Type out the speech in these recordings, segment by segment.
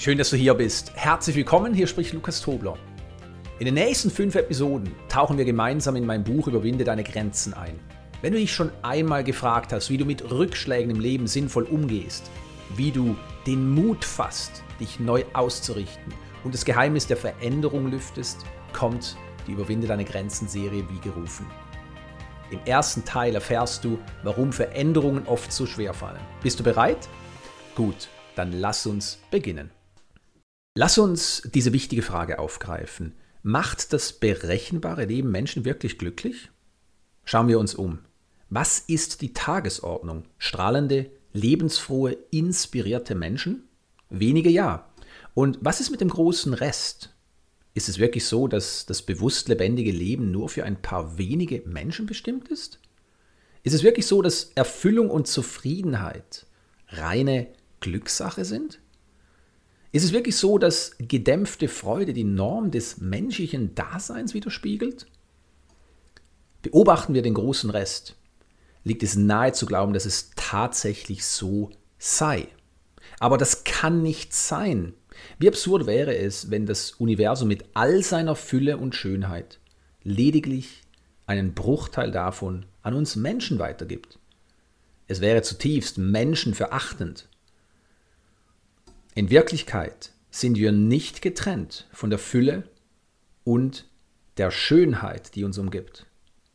Schön, dass du hier bist. Herzlich willkommen, hier spricht Lukas Tobler. In den nächsten fünf Episoden tauchen wir gemeinsam in mein Buch Überwinde deine Grenzen ein. Wenn du dich schon einmal gefragt hast, wie du mit Rückschlägen im Leben sinnvoll umgehst, wie du den Mut fasst, dich neu auszurichten und das Geheimnis der Veränderung lüftest, kommt die Überwinde deine Grenzen Serie wie gerufen. Im ersten Teil erfährst du, warum Veränderungen oft so schwer fallen. Bist du bereit? Gut, dann lass uns beginnen. Lass uns diese wichtige Frage aufgreifen. Macht das berechenbare Leben Menschen wirklich glücklich? Schauen wir uns um. Was ist die Tagesordnung? Strahlende, lebensfrohe, inspirierte Menschen? Wenige ja. Und was ist mit dem großen Rest? Ist es wirklich so, dass das bewusst lebendige Leben nur für ein paar wenige Menschen bestimmt ist? Ist es wirklich so, dass Erfüllung und Zufriedenheit reine Glückssache sind? Ist es wirklich so, dass gedämpfte Freude die Norm des menschlichen Daseins widerspiegelt? Beobachten wir den großen Rest, liegt es nahe zu glauben, dass es tatsächlich so sei. Aber das kann nicht sein. Wie absurd wäre es, wenn das Universum mit all seiner Fülle und Schönheit lediglich einen Bruchteil davon an uns Menschen weitergibt. Es wäre zutiefst menschenverachtend. In Wirklichkeit sind wir nicht getrennt von der Fülle und der Schönheit, die uns umgibt.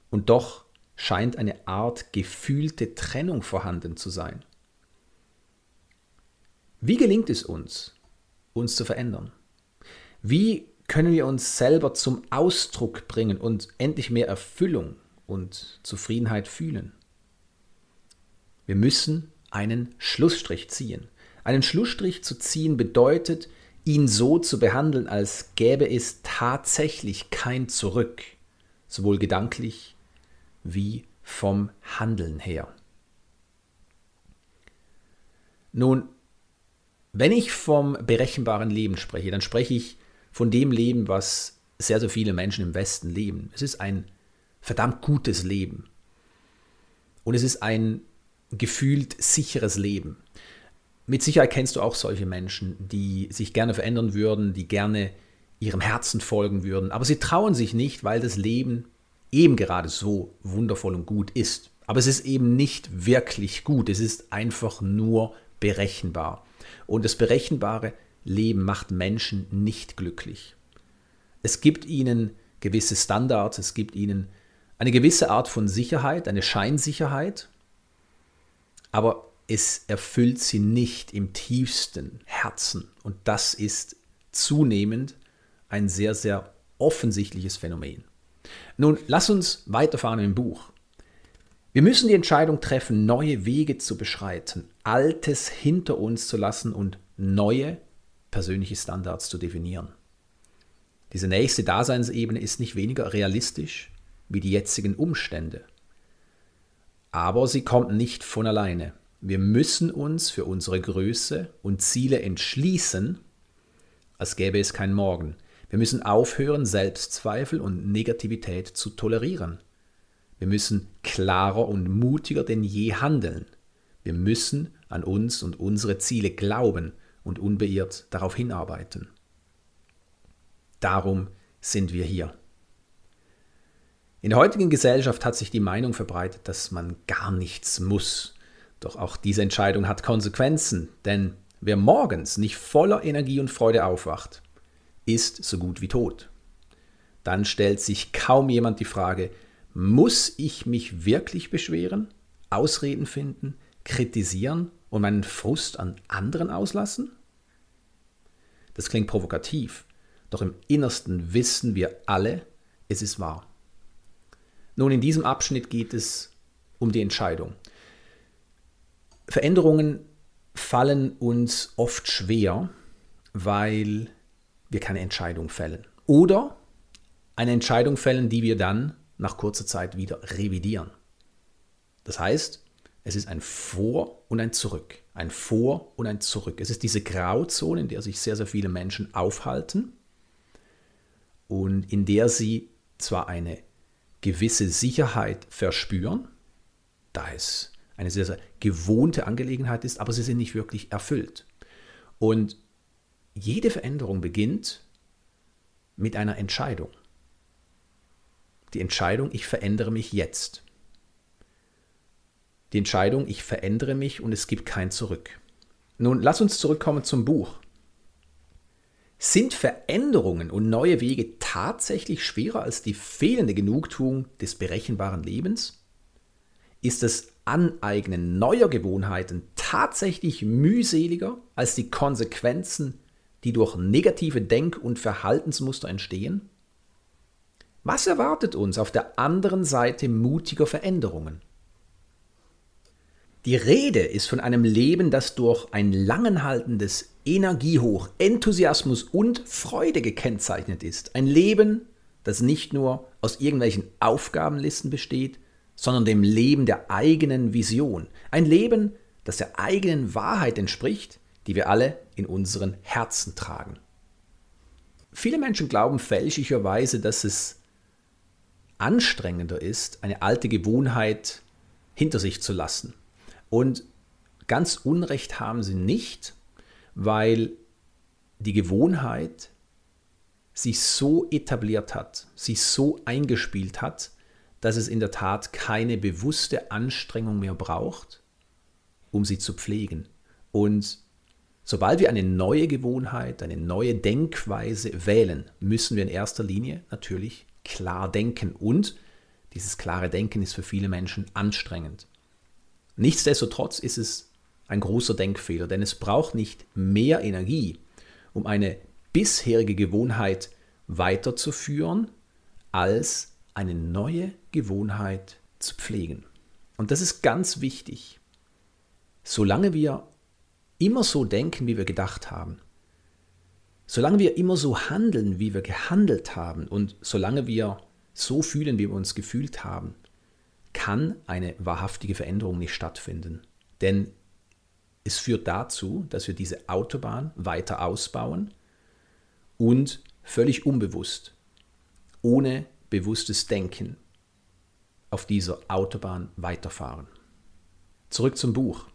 Und doch scheint eine Art gefühlte Trennung vorhanden zu sein. Wie gelingt es uns, uns zu verändern? Wie können wir uns selber zum Ausdruck bringen und endlich mehr Erfüllung und Zufriedenheit fühlen? Wir müssen einen Schlussstrich ziehen. Einen Schlussstrich zu ziehen bedeutet, ihn so zu behandeln, als gäbe es tatsächlich kein Zurück, sowohl gedanklich wie vom Handeln her. Nun, wenn ich vom berechenbaren Leben spreche, dann spreche ich von dem Leben, was sehr, sehr viele Menschen im Westen leben. Es ist ein verdammt gutes Leben. Und es ist ein gefühlt sicheres Leben. Mit Sicherheit kennst du auch solche Menschen, die sich gerne verändern würden, die gerne ihrem Herzen folgen würden, aber sie trauen sich nicht, weil das Leben eben gerade so wundervoll und gut ist. Aber es ist eben nicht wirklich gut, es ist einfach nur berechenbar. Und das berechenbare Leben macht Menschen nicht glücklich. Es gibt ihnen gewisse Standards, es gibt ihnen eine gewisse Art von Sicherheit, eine Scheinsicherheit, aber es erfüllt sie nicht im tiefsten Herzen. Und das ist zunehmend ein sehr, sehr offensichtliches Phänomen. Nun, lass uns weiterfahren im Buch. Wir müssen die Entscheidung treffen, neue Wege zu beschreiten, Altes hinter uns zu lassen und neue persönliche Standards zu definieren. Diese nächste Daseinsebene ist nicht weniger realistisch wie die jetzigen Umstände. Aber sie kommt nicht von alleine. Wir müssen uns für unsere Größe und Ziele entschließen, als gäbe es kein Morgen. Wir müssen aufhören, Selbstzweifel und Negativität zu tolerieren. Wir müssen klarer und mutiger denn je handeln. Wir müssen an uns und unsere Ziele glauben und unbeirrt darauf hinarbeiten. Darum sind wir hier. In der heutigen Gesellschaft hat sich die Meinung verbreitet, dass man gar nichts muss. Doch auch diese Entscheidung hat Konsequenzen, denn wer morgens nicht voller Energie und Freude aufwacht, ist so gut wie tot. Dann stellt sich kaum jemand die Frage, muss ich mich wirklich beschweren, Ausreden finden, kritisieren und meinen Frust an anderen auslassen? Das klingt provokativ, doch im Innersten wissen wir alle, es ist wahr. Nun, in diesem Abschnitt geht es um die Entscheidung. Veränderungen fallen uns oft schwer, weil wir keine Entscheidung fällen. Oder eine Entscheidung fällen, die wir dann nach kurzer Zeit wieder revidieren. Das heißt, es ist ein Vor und ein Zurück. Ein Vor und ein Zurück. Es ist diese Grauzone, in der sich sehr, sehr viele Menschen aufhalten und in der sie zwar eine gewisse Sicherheit verspüren, da es eine sehr, sehr gewohnte Angelegenheit ist, aber sie sind nicht wirklich erfüllt. Und jede Veränderung beginnt mit einer Entscheidung. Die Entscheidung, ich verändere mich jetzt. Die Entscheidung, ich verändere mich und es gibt kein Zurück. Nun, lass uns zurückkommen zum Buch. Sind Veränderungen und neue Wege tatsächlich schwerer als die fehlende Genugtuung des berechenbaren Lebens? Ist das Aneignen neuer Gewohnheiten tatsächlich mühseliger als die Konsequenzen, die durch negative Denk- und Verhaltensmuster entstehen? Was erwartet uns auf der anderen Seite mutiger Veränderungen? Die Rede ist von einem Leben, das durch ein langenhaltendes Energiehoch, Enthusiasmus und Freude gekennzeichnet ist. Ein Leben, das nicht nur aus irgendwelchen Aufgabenlisten besteht, sondern dem Leben der eigenen Vision. Ein Leben, das der eigenen Wahrheit entspricht, die wir alle in unseren Herzen tragen. Viele Menschen glauben fälschlicherweise, dass es anstrengender ist, eine alte Gewohnheit hinter sich zu lassen. Und ganz Unrecht haben sie nicht, weil die Gewohnheit sich so etabliert hat, sich so eingespielt hat, dass es in der Tat keine bewusste Anstrengung mehr braucht, um sie zu pflegen. Und sobald wir eine neue Gewohnheit, eine neue Denkweise wählen, müssen wir in erster Linie natürlich klar denken. Und dieses klare Denken ist für viele Menschen anstrengend. Nichtsdestotrotz ist es ein großer Denkfehler, denn es braucht nicht mehr Energie, um eine bisherige Gewohnheit weiterzuführen, als eine neue Gewohnheit zu pflegen. Und das ist ganz wichtig. Solange wir immer so denken, wie wir gedacht haben, solange wir immer so handeln, wie wir gehandelt haben und solange wir so fühlen, wie wir uns gefühlt haben, kann eine wahrhaftige Veränderung nicht stattfinden. Denn es führt dazu, dass wir diese Autobahn weiter ausbauen und völlig unbewusst, ohne bewusstes Denken, auf dieser Autobahn weiterfahren. Zurück zum Buch.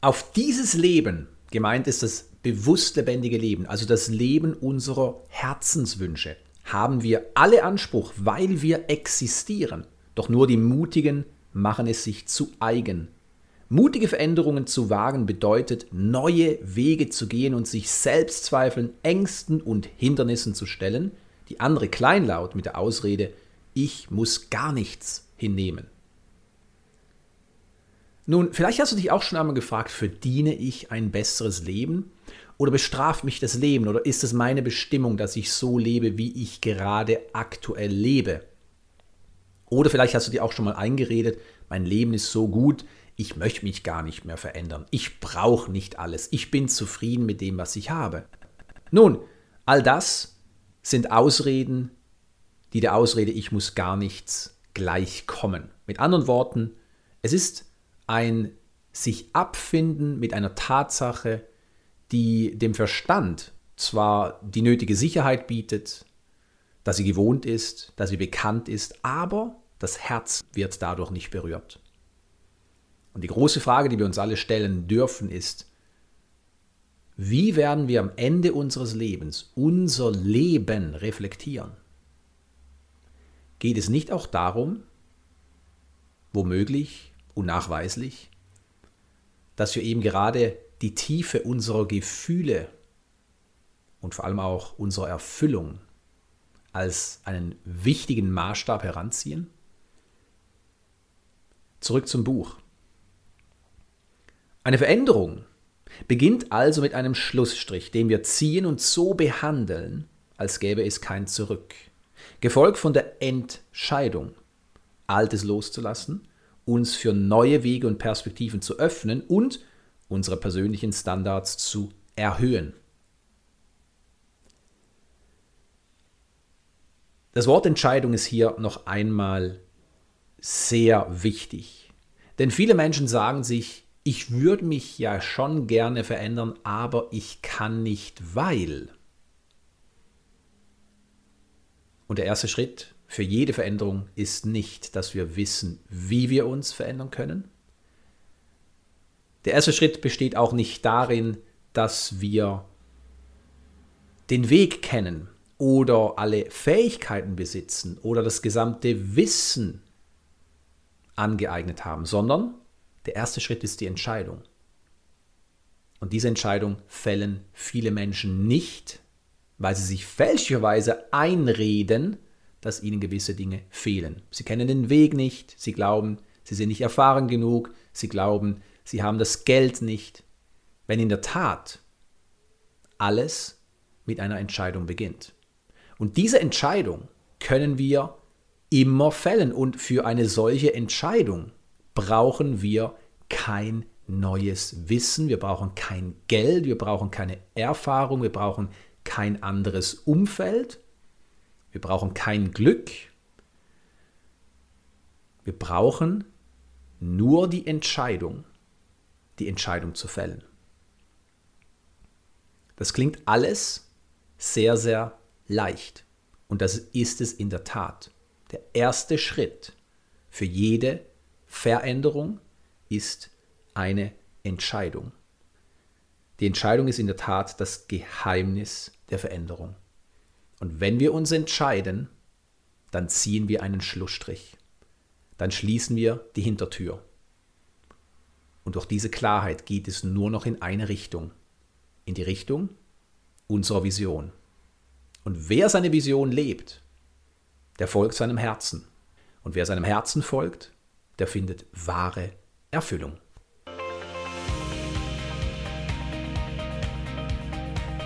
Auf dieses Leben, gemeint ist das bewusst lebendige Leben, also das Leben unserer Herzenswünsche, haben wir alle Anspruch, weil wir existieren. Doch nur die Mutigen machen es sich zu eigen. Mutige Veränderungen zu wagen bedeutet, neue Wege zu gehen und sich Selbstzweifeln, Ängsten und Hindernissen zu stellen, die andere kleinlaut mit der Ausrede, ich muss gar nichts hinnehmen. Nun, vielleicht hast du dich auch schon einmal gefragt, verdiene ich ein besseres Leben? Oder bestraft mich das Leben? Oder ist es meine Bestimmung, dass ich so lebe, wie ich gerade aktuell lebe? Oder vielleicht hast du dir auch schon mal eingeredet, mein Leben ist so gut, ich möchte mich gar nicht mehr verändern. Ich brauche nicht alles. Ich bin zufrieden mit dem, was ich habe. Nun, all das sind Ausreden, die der Ausrede, ich muss gar nichts gleichkommen. Mit anderen Worten, es ist ein sich abfinden mit einer Tatsache, die dem Verstand zwar die nötige Sicherheit bietet, dass sie gewohnt ist, dass sie bekannt ist, aber das Herz wird dadurch nicht berührt. Und die große Frage, die wir uns alle stellen dürfen, ist, wie werden wir am Ende unseres Lebens unser Leben reflektieren? Geht es nicht auch darum, womöglich, unnachweislich, dass wir eben gerade die Tiefe unserer Gefühle und vor allem auch unserer Erfüllung als einen wichtigen Maßstab heranziehen? Zurück zum Buch. Eine Veränderung beginnt also mit einem Schlussstrich, den wir ziehen und so behandeln, als gäbe es kein Zurück. Gefolgt von der Entscheidung, Altes loszulassen, uns für neue Wege und Perspektiven zu öffnen und unsere persönlichen Standards zu erhöhen. Das Wort Entscheidung ist hier noch einmal sehr wichtig. Denn viele Menschen sagen sich, ich würde mich ja schon gerne verändern, aber ich kann nicht, weil. Und der erste Schritt für jede Veränderung ist nicht, dass wir wissen, wie wir uns verändern können. Der erste Schritt besteht auch nicht darin, dass wir den Weg kennen oder alle Fähigkeiten besitzen oder das gesamte Wissen angeeignet haben, sondern der erste Schritt ist die Entscheidung. Und diese Entscheidung fällen viele Menschen nicht, weil sie sich fälschlicherweise einreden, dass ihnen gewisse Dinge fehlen. Sie kennen den Weg nicht, sie glauben, sie sind nicht erfahren genug, sie glauben, sie haben das Geld nicht. Wenn in der Tat alles mit einer Entscheidung beginnt. Und diese Entscheidung können wir immer fällen. Und für eine solche Entscheidung brauchen wir kein neues Wissen, wir brauchen kein Geld, wir brauchen keine Erfahrung, wir brauchen kein anderes Umfeld, wir brauchen kein Glück. Wir brauchen nur die Entscheidung, die Entscheidung zu fällen. Das klingt alles sehr, sehr leicht. Und das ist es in der Tat. Der erste Schritt für jede Veränderung ist eine Entscheidung. Die Entscheidung ist in der Tat das Geheimnis der Veränderung. Und wenn wir uns entscheiden, dann ziehen wir einen Schlussstrich. Dann schließen wir die Hintertür. Und durch diese Klarheit geht es nur noch in eine Richtung. In die Richtung unserer Vision. Und wer seine Vision lebt, der folgt seinem Herzen. Und wer seinem Herzen folgt, der findet wahre Erfüllung.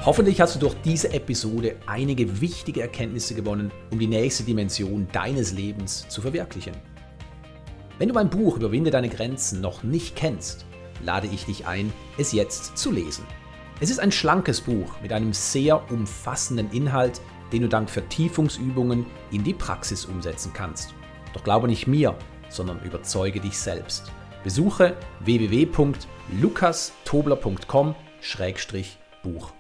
Hoffentlich hast du durch diese Episode einige wichtige Erkenntnisse gewonnen, um die nächste Dimension deines Lebens zu verwirklichen. Wenn du mein Buch Überwinde deine Grenzen noch nicht kennst, lade ich dich ein, es jetzt zu lesen. Es ist ein schlankes Buch mit einem sehr umfassenden Inhalt, den du dank Vertiefungsübungen in die Praxis umsetzen kannst. Doch glaube nicht mir, sondern überzeuge dich selbst. Besuche www.lukastobler.com-buch.